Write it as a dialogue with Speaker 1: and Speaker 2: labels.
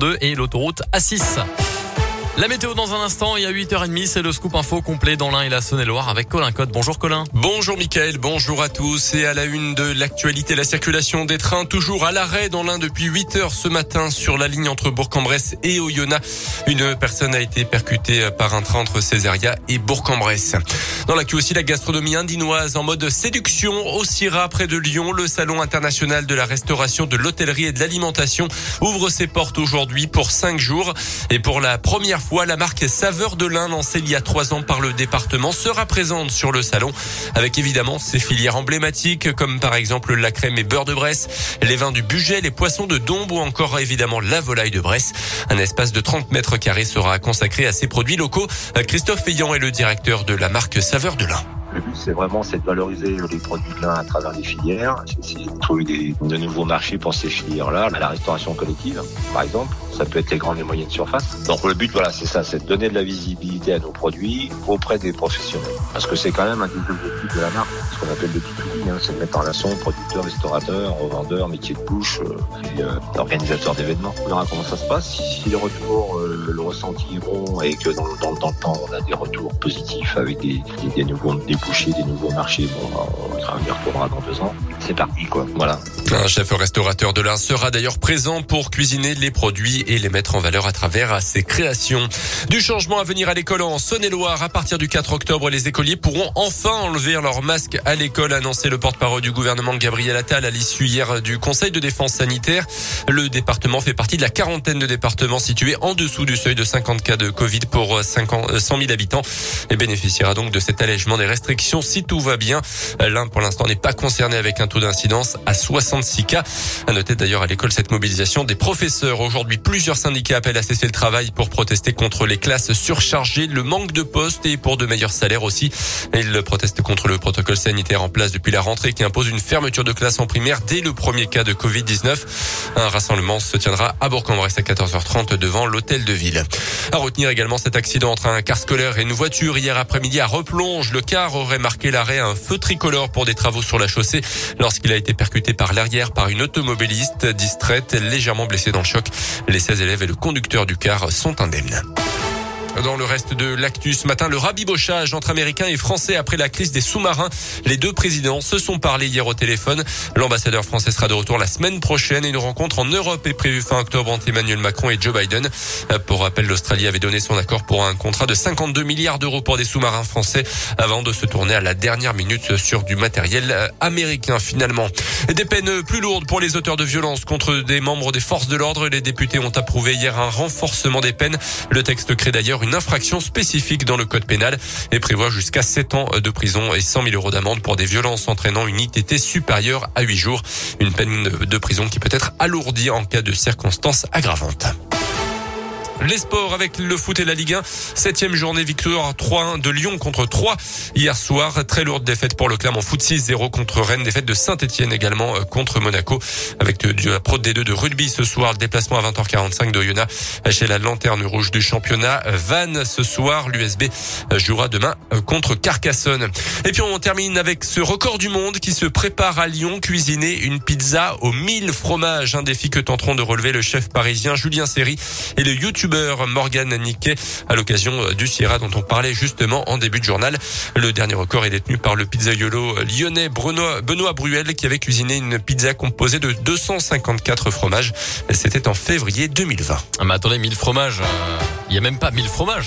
Speaker 1: 2 et l'autoroute A6. La météo dans un instant et à 8h30, c'est le scoop info complet dans l'Ain et la Saône-et-Loire avec Colin Code. Bonjour Colin.
Speaker 2: Bonjour Mickaël, bonjour à tous. Et à la une de l'actualité, la circulation des trains toujours à l'arrêt dans l'Ain depuis 8 heures ce matin sur la ligne entre Bourg-en-Bresse et Oyonnax. Une personne a été percutée par un train entre Césaria et Bourg-en-Bresse. Dans l'actu aussi, la gastronomie indinoise en mode séduction au Syrah près de Lyon. Le salon international de la restauration, de l'hôtellerie et de l'alimentation ouvre ses portes aujourd'hui pour 5 jours. Et pour la première fois, la marque Saveur de l'Inde, lancée il y a trois ans par le département, sera présente sur le salon avec évidemment ses filières emblématiques comme par exemple la crème et beurre de Bresse, les vins du budget, les poissons de Dombe ou encore évidemment la volaille de Bresse. Un espace de 30 mètres carrés sera consacré à ces produits locaux. Christophe Fayant est le directeur de la marque Saveur de l'Inde.
Speaker 3: Le but, c'est vraiment de valoriser les produits de lin à travers les filières. C'est de trouver de nouveaux marchés pour ces filières-là. La restauration collective, par exemple, ça peut être les grandes et moyennes surfaces. Donc le but, voilà, c'est ça, c'est de donner de la visibilité à nos produits auprès des professionnels. Parce que c'est quand même un des objectifs de la marque, ce qu'on appelle le B2B, hein, c'est de mettre en relation producteurs, restaurateurs, revendeurs, métiers de bouche euh, et euh, organisateurs d'événements. On verra comment ça se passe. Si, si les retours euh, le ressenti est bon et que dans, dans, dans, le temps, on a des retours positifs avec des, des, des nouveaux des boucher des nouveaux marchés. Bon, on y retrouvera dans deux ans. C'est parti, quoi. Voilà.
Speaker 2: Un chef restaurateur de l'Ain sera d'ailleurs présent pour cuisiner les produits et les mettre en valeur à travers ses créations. Du changement à venir à l'école en Saône-et-Loire. À partir du 4 octobre, les écoliers pourront enfin enlever leur masque à l'école, annoncé le porte-parole du gouvernement Gabriel Attal à l'issue hier du Conseil de défense sanitaire. Le département fait partie de la quarantaine de départements situés en dessous du seuil de 50 cas de Covid pour 100 000 habitants et bénéficiera donc de cet allègement des restrictions si tout va bien. L'Ain, pour l'instant, n'est pas concerné avec un taux d'incidence à 66 cas. À noter d'ailleurs à l'école cette mobilisation des professeurs. Aujourd'hui, plusieurs syndicats appellent à cesser le travail pour protester contre les classes surchargées, le manque de postes et pour de meilleurs salaires aussi. Ils protestent contre le protocole sanitaire en place depuis la rentrée qui impose une fermeture de classe en primaire dès le premier cas de Covid-19. Un rassemblement se tiendra à Bourg-en-Bresse à 14h30 devant l'hôtel de ville. À retenir également cet accident entre un car scolaire et une voiture hier après-midi à Replonge. Le car aurait marqué l'arrêt à un feu tricolore pour des travaux sur la chaussée lorsqu'il a été percuté par l'arrière par une automobiliste distraite, légèrement blessée dans le choc. Les 16 élèves et le conducteur du car sont indemnes. Dans le reste de l'actu ce matin, le rabibochage entre Américains et Français après la crise des sous-marins. Les deux présidents se sont parlé hier au téléphone. L'ambassadeur français sera de retour la semaine prochaine et une rencontre en Europe est prévue fin octobre entre Emmanuel Macron et Joe Biden. Pour rappel, l'Australie avait donné son accord pour un contrat de 52 milliards d'euros pour des sous-marins français avant de se tourner à la dernière minute sur du matériel américain finalement. Des peines plus lourdes pour les auteurs de violences contre des membres des forces de l'ordre. Les députés ont approuvé hier un renforcement des peines. Le texte crée d'ailleurs une une infraction spécifique dans le code pénal et prévoit jusqu'à 7 ans de prison et 100 000 euros d'amende pour des violences entraînant une ITT supérieure à 8 jours. Une peine de prison qui peut être alourdie en cas de circonstances aggravantes. Les sports avec le foot et la Ligue 1. Septième journée victoire 3-1 de Lyon contre 3 hier soir. Très lourde défaite pour le Clermont foot 6-0 contre Rennes. Défaite de Saint-Etienne également euh, contre Monaco. Avec de la Pro D2 de rugby ce soir. Déplacement à 20h45 de Yona chez la lanterne rouge du championnat. Vannes ce soir. L'USB euh, jouera demain euh, contre Carcassonne. Et puis on termine avec ce record du monde qui se prépare à Lyon. Cuisiner une pizza aux 1000 fromages. Un défi que tenteront de relever le chef parisien Julien Serry et le YouTube Morgan Niquet à l'occasion du Sierra dont on parlait justement en début de journal. Le dernier record est détenu par le pizzaiolo lyonnais Benoît, Benoît Bruel qui avait cuisiné une pizza composée de 254 fromages. C'était en février 2020.
Speaker 1: Ah, mais attendez, 1000 fromages, il euh, y a même pas 1000 fromages.